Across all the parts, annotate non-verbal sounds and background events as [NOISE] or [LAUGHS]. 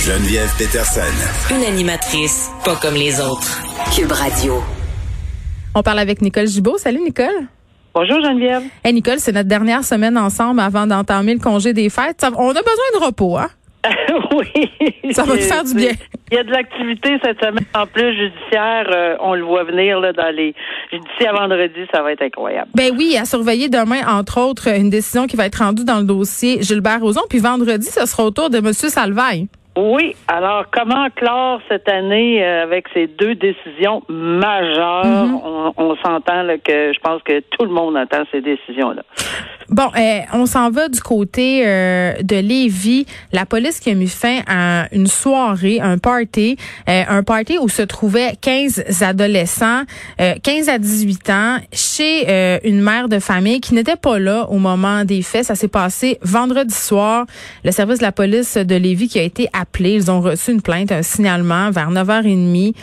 Geneviève Peterson. Une animatrice pas comme les autres. Cube Radio. On parle avec Nicole Gibault. Salut Nicole. Bonjour Geneviève. Hey Nicole, c'est notre dernière semaine ensemble avant d'entamer le congé des fêtes. on a besoin de repos, hein? [LAUGHS] oui. Ça va te faire du bien. Il y a de l'activité cette semaine. En plus, judiciaire, euh, on le voit venir là, dans les. D'ici à vendredi, ça va être incroyable. Ben oui, à surveiller demain, entre autres, une décision qui va être rendue dans le dossier Gilbert Rozon. Puis vendredi, ce sera au tour de M. Salvaille. Oui. Alors, comment clore cette année euh, avec ces deux décisions majeures? Mm-hmm. On, on s'entend que je pense que tout le monde attend ces décisions-là. Bon, euh, on s'en va du côté euh, de Lévis. La police qui a mis fin à une soirée, un party, euh, un party où se trouvaient 15 adolescents, 15 à 18 ans, chez une mère de famille qui n'était pas là au moment des faits. Ça s'est passé vendredi soir. Le service de la police de Lévis qui a été appelé. Ils ont reçu une plainte, un signalement vers 9h30.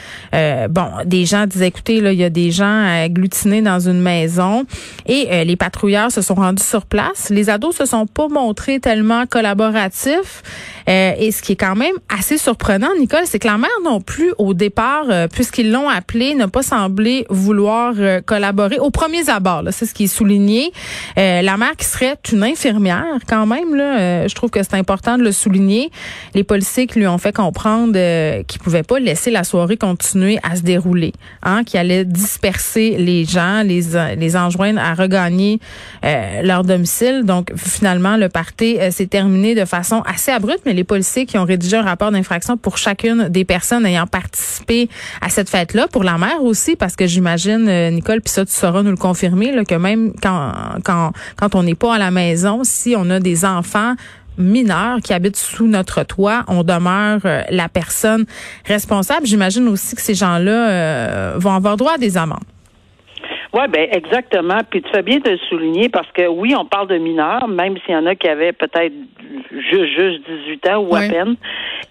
bon, des gens disaient, écoutez, là, il y a des gens agglutinés dans une maison. Et les patrouilleurs se sont rendus sur place. Les ados se sont pas montrés tellement collaboratifs. Euh, et ce qui est quand même assez surprenant, Nicole, c'est que la mère non plus, au départ, euh, puisqu'ils l'ont appelé, n'a pas semblé vouloir euh, collaborer. Au premier abord, c'est ce qui est souligné. la mère qui serait une infirmière, quand même, là, je trouve que c'est important de le souligner. Les qui lui ont fait comprendre qu'ils pouvaient pas laisser la soirée continuer à se dérouler, hein, qui allait disperser les gens, les, les enjoindre à regagner leur domicile. Donc, finalement, le party s'est terminé de façon assez abrupte, mais les policiers qui ont rédigé un rapport d'infraction pour chacune des personnes ayant participé à cette fête-là, pour la mère aussi, parce que j'imagine, euh, Nicole, puis ça, tu sauras nous le confirmer, là, que même quand, quand, quand on n'est pas à la maison, si on a des enfants, mineurs qui habitent sous notre toit, on demeure euh, la personne responsable. J'imagine aussi que ces gens-là euh, vont avoir droit à des amendes. Oui, ben exactement. Puis tu fais bien de le souligner parce que oui, on parle de mineurs, même s'il y en a qui avaient peut-être juste, juste 18 ans ou à peine.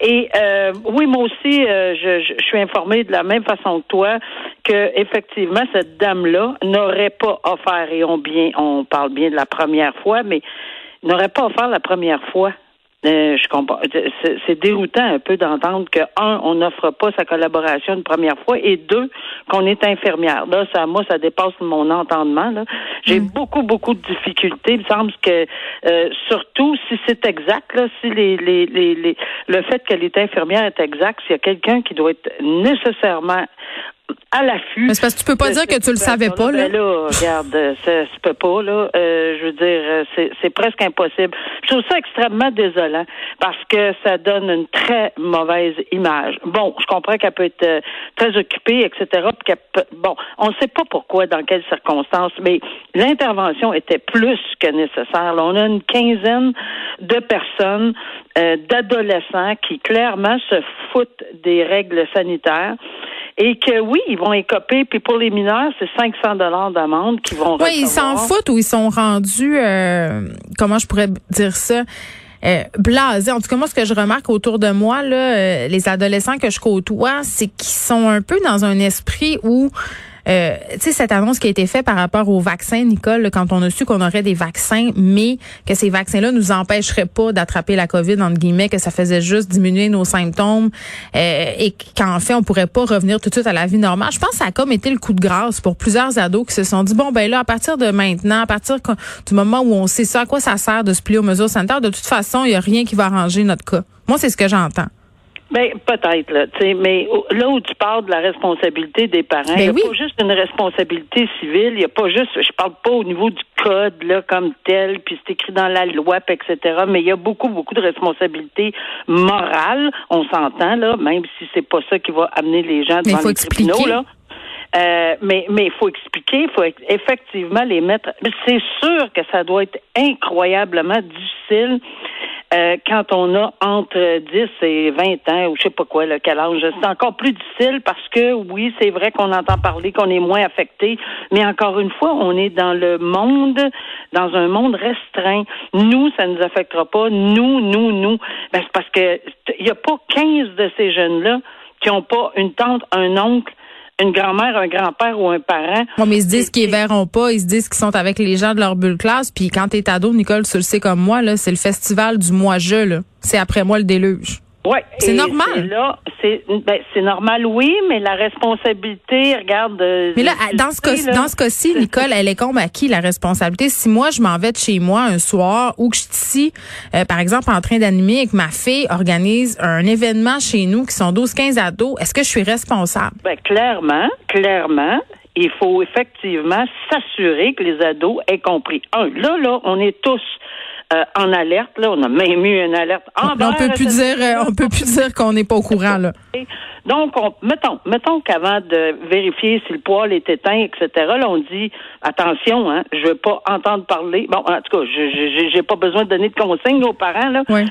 Et euh, oui, moi aussi, euh, je, je, suis informée de la même façon que toi que effectivement cette dame-là n'aurait pas offert et on bien, on parle bien de la première fois, mais n'aurait pas offert la première fois euh, je comprends. C'est déroutant un peu d'entendre que un, on n'offre pas sa collaboration une première fois, et deux, qu'on est infirmière. Là, ça, moi, ça dépasse mon entendement. j'ai mm. beaucoup, beaucoup de difficultés. Il me semble que, euh, surtout si c'est exact, là, si les, les, les, le fait qu'elle est infirmière est exact, s'il y a quelqu'un qui doit être nécessairement à l'affût. Mais c'est parce que tu peux pas dire que tu le savais pas, là. Ben là, regarde, ça se peut pas, là. Euh, je veux dire, euh, c'est, c'est presque impossible. Je trouve ça extrêmement désolant parce que ça donne une très mauvaise image. Bon, je comprends qu'elle peut être euh, très occupée, etc. bon, on ne sait pas pourquoi, dans quelles circonstances, mais l'intervention était plus que nécessaire. Là, on a une quinzaine de personnes, d'adolescents qui clairement se foutent des règles sanitaires et que oui, ils vont écoper. Puis pour les mineurs, c'est 500 dollars d'amende qu'ils vont Oui, ils s'en foutent ou ils sont rendus, euh, comment je pourrais dire ça? Euh, blasés. En tout cas, moi, ce que je remarque autour de moi, là, euh, les adolescents que je côtoie, c'est qu'ils sont un peu dans un esprit où euh, tu sais, cette annonce qui a été faite par rapport aux vaccins, Nicole, quand on a su qu'on aurait des vaccins, mais que ces vaccins-là nous empêcheraient pas d'attraper la COVID, entre guillemets, que ça faisait juste diminuer nos symptômes euh, et qu'en fait, on pourrait pas revenir tout de suite à la vie normale. Je pense que ça a comme été le coup de grâce pour plusieurs ados qui se sont dit, bon, ben là, à partir de maintenant, à partir du moment où on sait ça, à quoi ça sert de se plier aux mesures sanitaires, de toute façon, il y a rien qui va arranger notre cas. Moi, c'est ce que j'entends. Ben, peut-être, là, tu sais, mais là où tu parles de la responsabilité des parents, ben il n'y a pas juste une responsabilité civile, il n'y a pas juste, je parle pas au niveau du code, là, comme tel, puis c'est écrit dans la loi, etc., mais il y a beaucoup, beaucoup de responsabilités morales, on s'entend, là, même si c'est pas ça qui va amener les gens devant les tribunaux, là. Euh, mais mais il faut expliquer, il faut effectivement les mettre. C'est sûr que ça doit être incroyablement difficile euh, quand on a entre 10 et 20 ans, ou je sais pas quoi, le quel âge, c'est encore plus difficile parce que oui, c'est vrai qu'on entend parler qu'on est moins affecté, mais encore une fois, on est dans le monde, dans un monde restreint. Nous, ça nous affectera pas. Nous, nous, nous. Ben, c'est parce que il n'y a pas 15 de ces jeunes-là qui n'ont pas une tante, un oncle, une grand-mère, un grand-père ou un parent. Bon, mais ils se disent qu'ils verront pas, ils se disent qu'ils sont avec les gens de leur bulle classe. Puis quand t'es ado, Nicole, tu le sais comme moi, là, c'est le festival du moi-je, là. C'est après moi le déluge. Ouais, c'est normal. Là, c'est ben, c'est normal, oui, mais la responsabilité, regarde. Euh, mais là, dans ce cas, dans ce cas-ci, Nicole, elle est comme à qui la responsabilité? Si moi, je m'en vais de chez moi un soir ou que je suis ici, euh, par exemple, en train d'animer et que ma fille organise un événement chez nous qui sont 12-15 ados, est-ce que je suis responsable? Ben clairement, clairement. Il faut effectivement s'assurer que les ados aient compris. Un, là, là, on est tous euh, en alerte. Là, on a même eu une alerte. En on peut plus dire, euh, on peut plus dire qu'on n'est pas au courant là. [LAUGHS] Donc, on, mettons, mettons qu'avant de vérifier si le poêle est éteint, etc. Là, on dit attention, hein, je veux pas entendre parler. Bon, en tout cas, je j'ai pas besoin de donner de consignes aux parents là. Oui.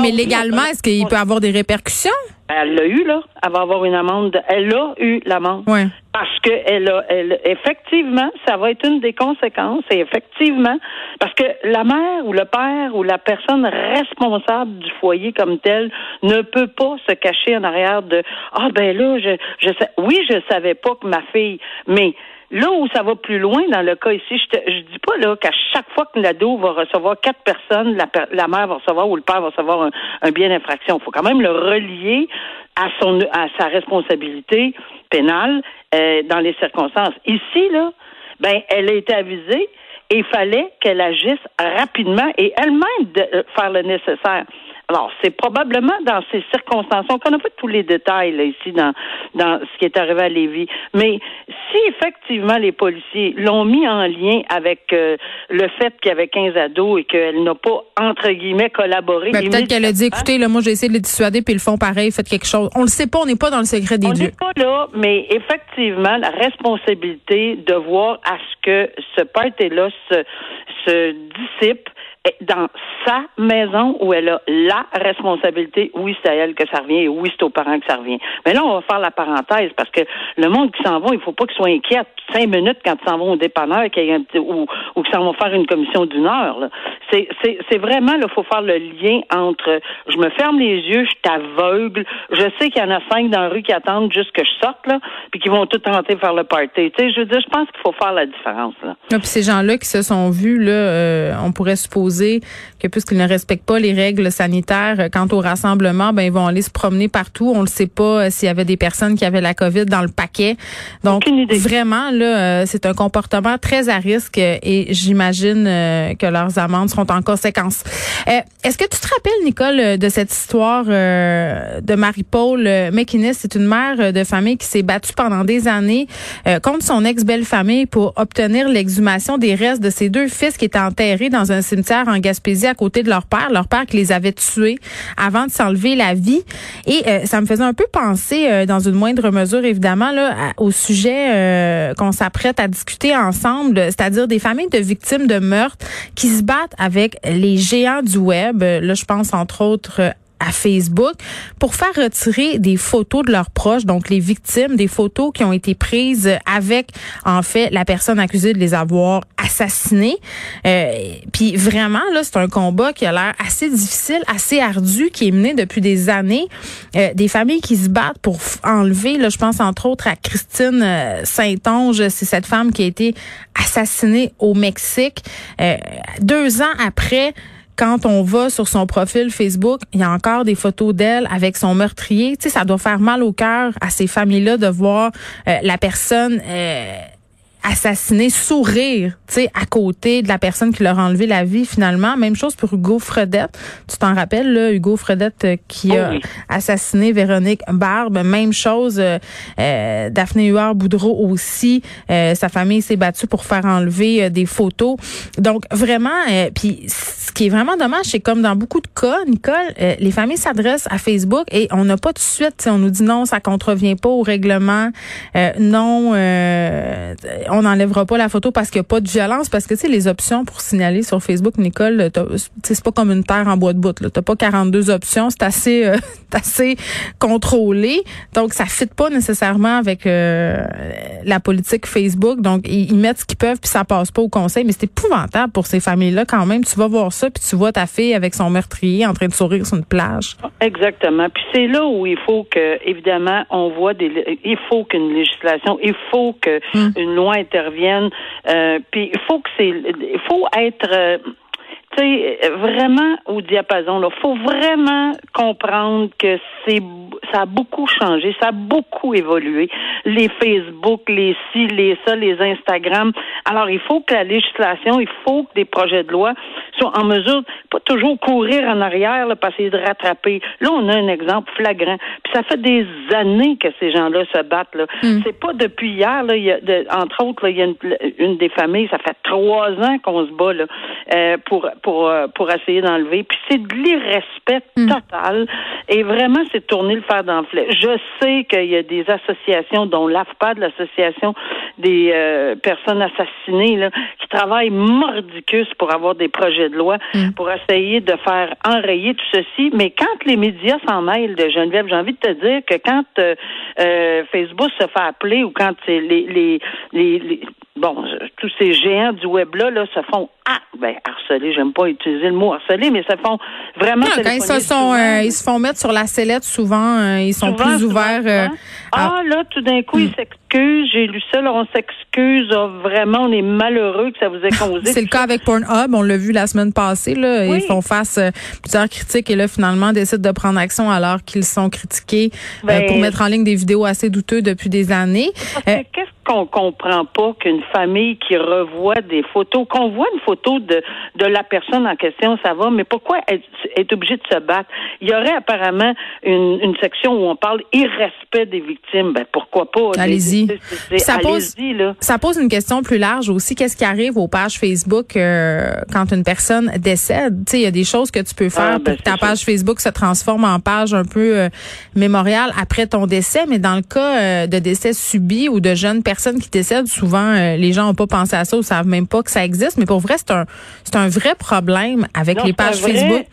mais légalement, est-ce qu'il peut avoir des répercussions? Elle l'a eu, là. Elle va avoir une amende. Elle a eu l'amende. Oui. Parce que elle a, elle, effectivement, ça va être une des conséquences. Et effectivement, parce que la mère ou le père ou la personne responsable du foyer comme tel ne peut pas se cacher en arrière de ah ben là, je, je sais, oui, je savais pas que ma fille, mais Là où ça va plus loin dans le cas ici, je, je dis pas là qu'à chaque fois que l'ado va recevoir quatre personnes, la, la, mère va recevoir ou le père va recevoir un, bien d'infraction. Il faut quand même le relier à son à sa responsabilité pénale euh, dans les circonstances. Ici là, ben elle a été avisée et il fallait qu'elle agisse rapidement et elle-même de euh, faire le nécessaire. Alors, c'est probablement dans ces circonstances. On connaît pas tous les détails là, ici dans, dans ce qui est arrivé à Lévis. Mais si effectivement les policiers l'ont mis en lien avec euh, le fait qu'il y avait 15 ados et qu'elle n'a pas, entre guillemets, collaboré. Ben, peut-être qu'elle a dit, écoutez, là, moi, j'ai essayé de les dissuader, puis ils font pareil, faites quelque chose. On le sait pas, on n'est pas dans le secret des dieux. On n'est pas là, mais effectivement, la responsabilité de voir à ce que ce party-là se, se dissipe dans sa maison où elle a la responsabilité, oui, c'est à elle que ça revient et oui, c'est aux parents que ça revient. Mais là, on va faire la parenthèse parce que le monde qui s'en va, il faut pas qu'ils soient inquiets cinq minutes quand ils s'en vont au dépanneur ou, ou qu'ils s'en vont faire une commission d'une heure. C'est vraiment, il faut faire le lien entre je me ferme les yeux, je t'aveugle, je sais qu'il y en a cinq dans la rue qui attendent juste que je sorte, là, puis qui vont tout tenter de faire le party. Tu sais, je veux dire, je pense qu'il faut faire la différence. Là. puis ces gens-là qui se sont vus, là, euh, on pourrait supposer que puisqu'ils ne respectent pas les règles sanitaires euh, quant au rassemblement, ben ils vont aller se promener partout. On ne sait pas euh, s'il y avait des personnes qui avaient la COVID dans le paquet. Donc vraiment euh, c'est un comportement très à risque et j'imagine que leurs amendes seront en conséquence. Est-ce que tu te rappelles Nicole de cette histoire de Marie-Paul McInnes, c'est une mère de famille qui s'est battue pendant des années contre son ex-belle-famille pour obtenir l'exhumation des restes de ses deux fils qui étaient enterrés dans un cimetière en Gaspésie à côté de leur père, leur père qui les avait tués avant de s'enlever la vie. Et euh, ça me faisait un peu penser, euh, dans une moindre mesure évidemment, là, au sujet euh, qu'on s'apprête à discuter ensemble, c'est-à-dire des familles de victimes de meurtres qui se battent avec les géants du web. Là, je pense entre autres à Facebook pour faire retirer des photos de leurs proches, donc les victimes, des photos qui ont été prises avec en fait la personne accusée de les avoir assassinés. Euh, puis vraiment là, c'est un combat qui a l'air assez difficile, assez ardu, qui est mené depuis des années. Euh, des familles qui se battent pour enlever, là, je pense entre autres à Christine euh, Saint-Onge, c'est cette femme qui a été assassinée au Mexique deux ans après quand on va sur son profil Facebook, il y a encore des photos d'elle avec son meurtrier. Tu sais, ça doit faire mal au cœur à ces familles-là de voir euh, la personne euh, assassiné, sourire, tu sais, à côté de la personne qui leur a enlevé la vie finalement. Même chose pour Hugo Fredette. Tu t'en rappelles, là, Hugo Fredette euh, qui a assassiné Véronique Barbe. Même chose, euh, euh Daphné Huard-Boudreau aussi. Euh, sa famille s'est battue pour faire enlever des photos. Donc, vraiment, puis ce qui est vraiment dommage, c'est comme dans beaucoup de cas, Nicole, les familles s'adressent à Facebook et on n'a pas de suite, on nous dit non, ça contrevient pas au règlement, non, on n'enlèvera pas la photo parce qu'il n'y a pas de violence, parce que tu sais, les options pour signaler sur Facebook, Nicole, c'est pas comme une terre en bois de bout. Tu n'as pas 42 options, c'est assez, euh, [LAUGHS] assez contrôlé. Donc, ça fit pas nécessairement avec euh, la politique Facebook. Donc, ils, mettent ce qu'ils peuvent, puis ça passe pas au conseil. Mais c'est épouvantable pour ces familles-là quand même. Tu vas voir ça, puis tu vois ta fille avec son meurtrier en train de sourire sur une plage. Exactement. Puis c'est là où il faut que, évidemment, on voit des... Il faut qu'une législation, il faut qu'une hmm. loi intervienne. Euh, puis il faut que c'est... Il faut être... Euh, tu sais, vraiment au diapason. Il faut vraiment comprendre que c'est ça a beaucoup changé, ça a beaucoup évolué. Les Facebook, les ci, les ça, les Instagram. Alors, il faut que la législation, il faut que des projets de loi soient en mesure pas toujours courir en arrière là, pour essayer de rattraper. Là, on a un exemple flagrant. Puis ça fait des années que ces gens-là se battent. Là. Mm. C'est pas depuis hier. Là, y a entre autres, il y a une, des familles, ça fait trois ans qu'on se bat là, euh, pour pour euh, pour essayer d'enlever. Puis c'est de l'irrespect mm. total. Et vraiment, c'est tourner le fer Je sais qu'il y a des associations, dont l'AFPAD, l'association des euh, personnes assassinées, là, qui travaillent mordicus pour avoir des projets de loi, mm. pour essayer de faire enrayer tout ceci. Mais quand les médias s'en mêlent de Geneviève, j'ai envie de te dire que quand euh, euh, Facebook se fait appeler ou quand les, les, les bon, tous ces géants du web-là là, se font ah, ben, harceler, j'aime pas utiliser le mot harceler, mais se font vraiment. quand ils se, sont, euh, ils se font mettre sur la sellette, souvent, euh, ils sont plus ouverts. Euh, ah, là, tout d'un coup, ils hmm. S'excusent. J'ai lu ça, là, on s'excuse. Ah, vraiment, on est malheureux que ça vous ait causé. [LAUGHS] C'est le cas avec Pornhub, on l'a vu la semaine passée, là. Ils font face à plusieurs critiques et là, finalement, décident de prendre action alors qu'ils sont critiqués ben, pour mettre en ligne des vidéos assez douteuses depuis des années. Qu'est-ce qu'on comprend pas qu'une famille qui revoit des photos, qu'on voit une photo de, de la personne en question, ça va, mais pourquoi être, est obligé de se battre? Il y aurait apparemment une, une section où on parle irrespect des victimes. Ben, pourquoi pas? Allez-y. Ça, pose, ça pose une question plus large aussi. Qu'est-ce qui arrive aux pages Facebook euh, quand une personne décède? Il y a des choses que tu peux faire ah, ben, pour que ta page Facebook se transforme en page un peu euh, mémoriale après ton décès, mais dans le cas euh, de décès subi ou de jeunes personnes, personnes qui décèdent, souvent, euh, les gens n'ont pas pensé à ça ou savent même pas que ça existe. Mais pour vrai, c'est un, c'est un vrai problème avec les pages Facebook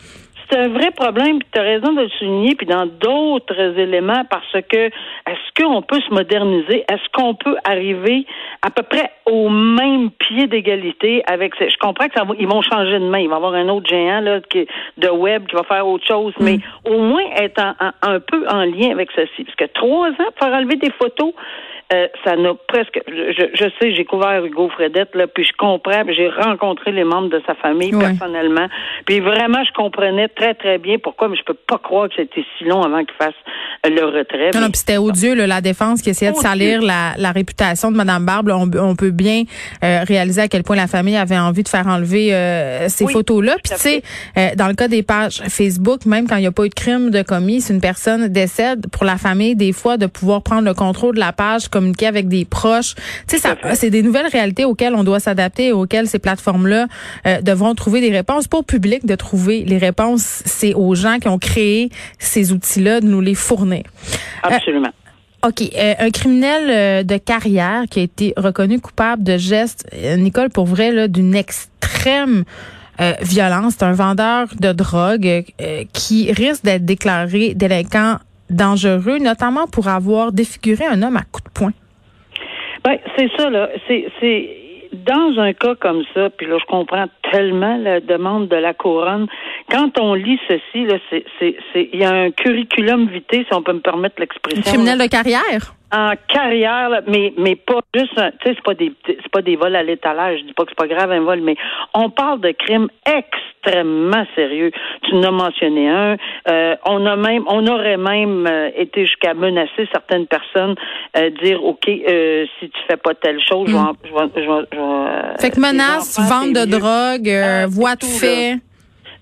c'est un vrai problème, puis tu as raison de le souligner, puis dans d'autres éléments, parce que est-ce qu'on peut se moderniser? Est-ce qu'on peut arriver à peu près au même pied d'égalité avec Je comprends que ça ils vont changer de main. Il va y avoir un autre géant là, qui, de web qui va faire autre chose, mais mm. au moins être un peu en lien avec ceci. Parce que trois ans pour faire enlever des photos, euh, ça n'a presque. Je, je sais, j'ai couvert Hugo Fredette, là, puis je comprends, j'ai rencontré les membres de sa famille personnellement. Puis vraiment, je comprenais très, très bien pourquoi, mais je peux pas croire que c'était si long avant qu'il fasse le retrait. Non, non, puis c'était odieux, là, la défense qui essayait de salir la, la, réputation de Mme Barbe. On, on, peut bien euh, réaliser à quel point la famille avait envie de faire enlever euh, ces photos-là. Puis tu sais, dans le cas des pages Facebook, même quand il n'y a pas eu de crime de commis, si une personne décède, pour la famille, des fois, de pouvoir prendre le contrôle de la page communiquer avec des proches. Tu sais, c'est des nouvelles réalités auxquelles on doit s'adapter et auxquelles ces plateformes-là euh, devront trouver des réponses. Pas au public de trouver les réponses, c'est aux gens qui ont créé ces outils-là de nous les fournir. Euh, Absolument. OK. Euh, un criminel de carrière qui a été reconnu coupable de gestes, Nicole, pour vrai, d'une extrême violence. C'est un vendeur de drogue qui risque d'être déclaré délinquant dangereux, notamment pour avoir défiguré un homme à coups de poing. Ben, c'est ça, là. C'est, dans un cas comme ça, puis là, je comprends tellement la demande de la couronne. Quand on lit ceci, là, c'est, c'est, il y a un curriculum vitae, si on peut me permettre l'expression. criminel de carrière? En carrière, mais mais pas juste, tu sais, c'est pas des c'est pas des vols à l'étalage. Je dis pas que c'est pas grave un vol, mais on parle de crimes extrêmement sérieux. Tu en as mentionné un. Euh, on a même, on aurait même euh, été jusqu'à menacer certaines personnes, euh, dire ok, euh, si tu fais pas telle chose, je vais, hmm. je vais, je Fait que menace, vente de drogue, ah, voie de fait.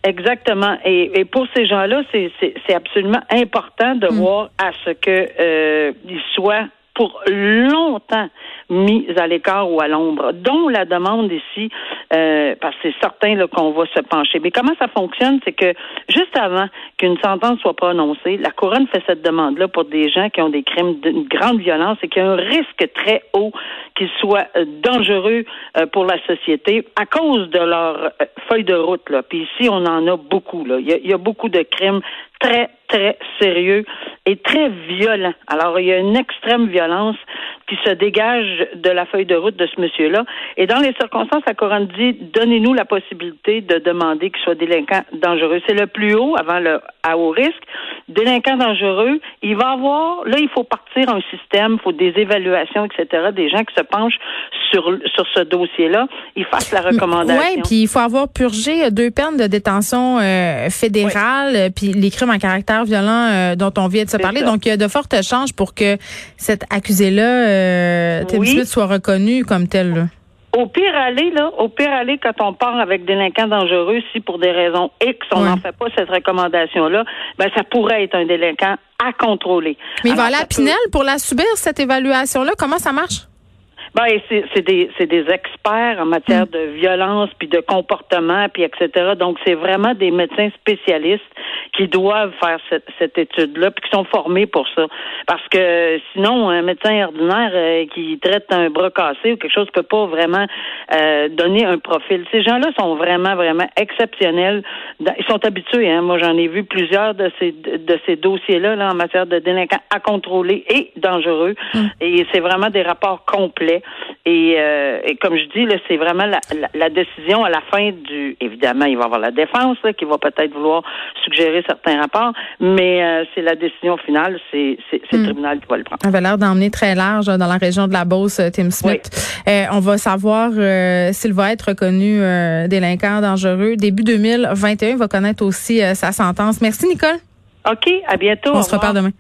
Exactement. Et, et pour ces gens-là, c'est absolument important de mm. voir à ce que euh, ils soient pour longtemps mis à l'écart ou à l'ombre, dont la demande ici, euh, parce que c'est certain qu'on va se pencher. Mais comment ça fonctionne, c'est que juste avant qu'une sentence soit prononcée, la couronne fait cette demande-là pour des gens qui ont des crimes d'une grande violence et qui ont un risque très haut qu'ils soient euh, dangereux euh, pour la société à cause de leur feuille de route. Là. Puis ici, on en a beaucoup. Là. Il, y a, beaucoup de crimes très, très sérieux et très violents. Alors, il y a une extrême violence qui se dégage de la feuille de route de ce monsieur-là. Et dans les circonstances, la couronne dit donnez-nous la possibilité de demander qu'il soit délinquant dangereux. C'est le plus haut avant le à haut risque. Délinquant dangereux, il va avoir là, il faut partir un système, il faut des évaluations, etc. Des gens qui se penchent sur sur ce dossier-là, ils fassent la recommandation. Oui, puis il faut avoir purgé deux peines de détention euh, fédérale, puis les crimes en caractère violent euh, dont on vient de se parler. Donc il y a de fortes chances pour que cet accusé-là euh, Smith soit reconnu comme tel. Au pire aller, là, au pire aller, quand on part avec délinquants dangereux, si pour des raisons X, on n'en fait pas cette recommandation-là, ben ça pourrait être un délinquant à contrôler. Mais il va aller à Pinel pour la subir, cette évaluation-là. Comment ça marche? Ben, c'est des, des experts en matière mm. de violence, puis de comportement, puis etc. Donc, c'est vraiment des médecins spécialistes qui doivent faire cette, cette étude-là, puis qui sont formés pour ça. Parce que sinon, un médecin ordinaire euh, qui traite un bras cassé ou quelque chose peut pas vraiment euh, donner un profil. Ces gens-là sont vraiment, vraiment exceptionnels. Ils sont habitués. Hein? Moi, j'en ai vu plusieurs de ces de ces dossiers-là là, en matière de délinquants à contrôler et dangereux. Mm. Et c'est vraiment des rapports complets. Euh, et, comme je dis, là, c'est vraiment la, décision à la fin du. Évidemment, il va y avoir la défense qui va peut-être vouloir suggérer certains rapports, mais euh, c'est la décision finale, c'est le hmm. tribunal qui va le prendre. Ça avait l'air d'emmener très large dans la région de la Beauce, euh, Tim Smith. on va savoir s'il va être reconnu délinquant dangereux. Début 2021, il va connaître aussi sa sentence. Merci, Nicole. OK, à bientôt. On se reparle demain.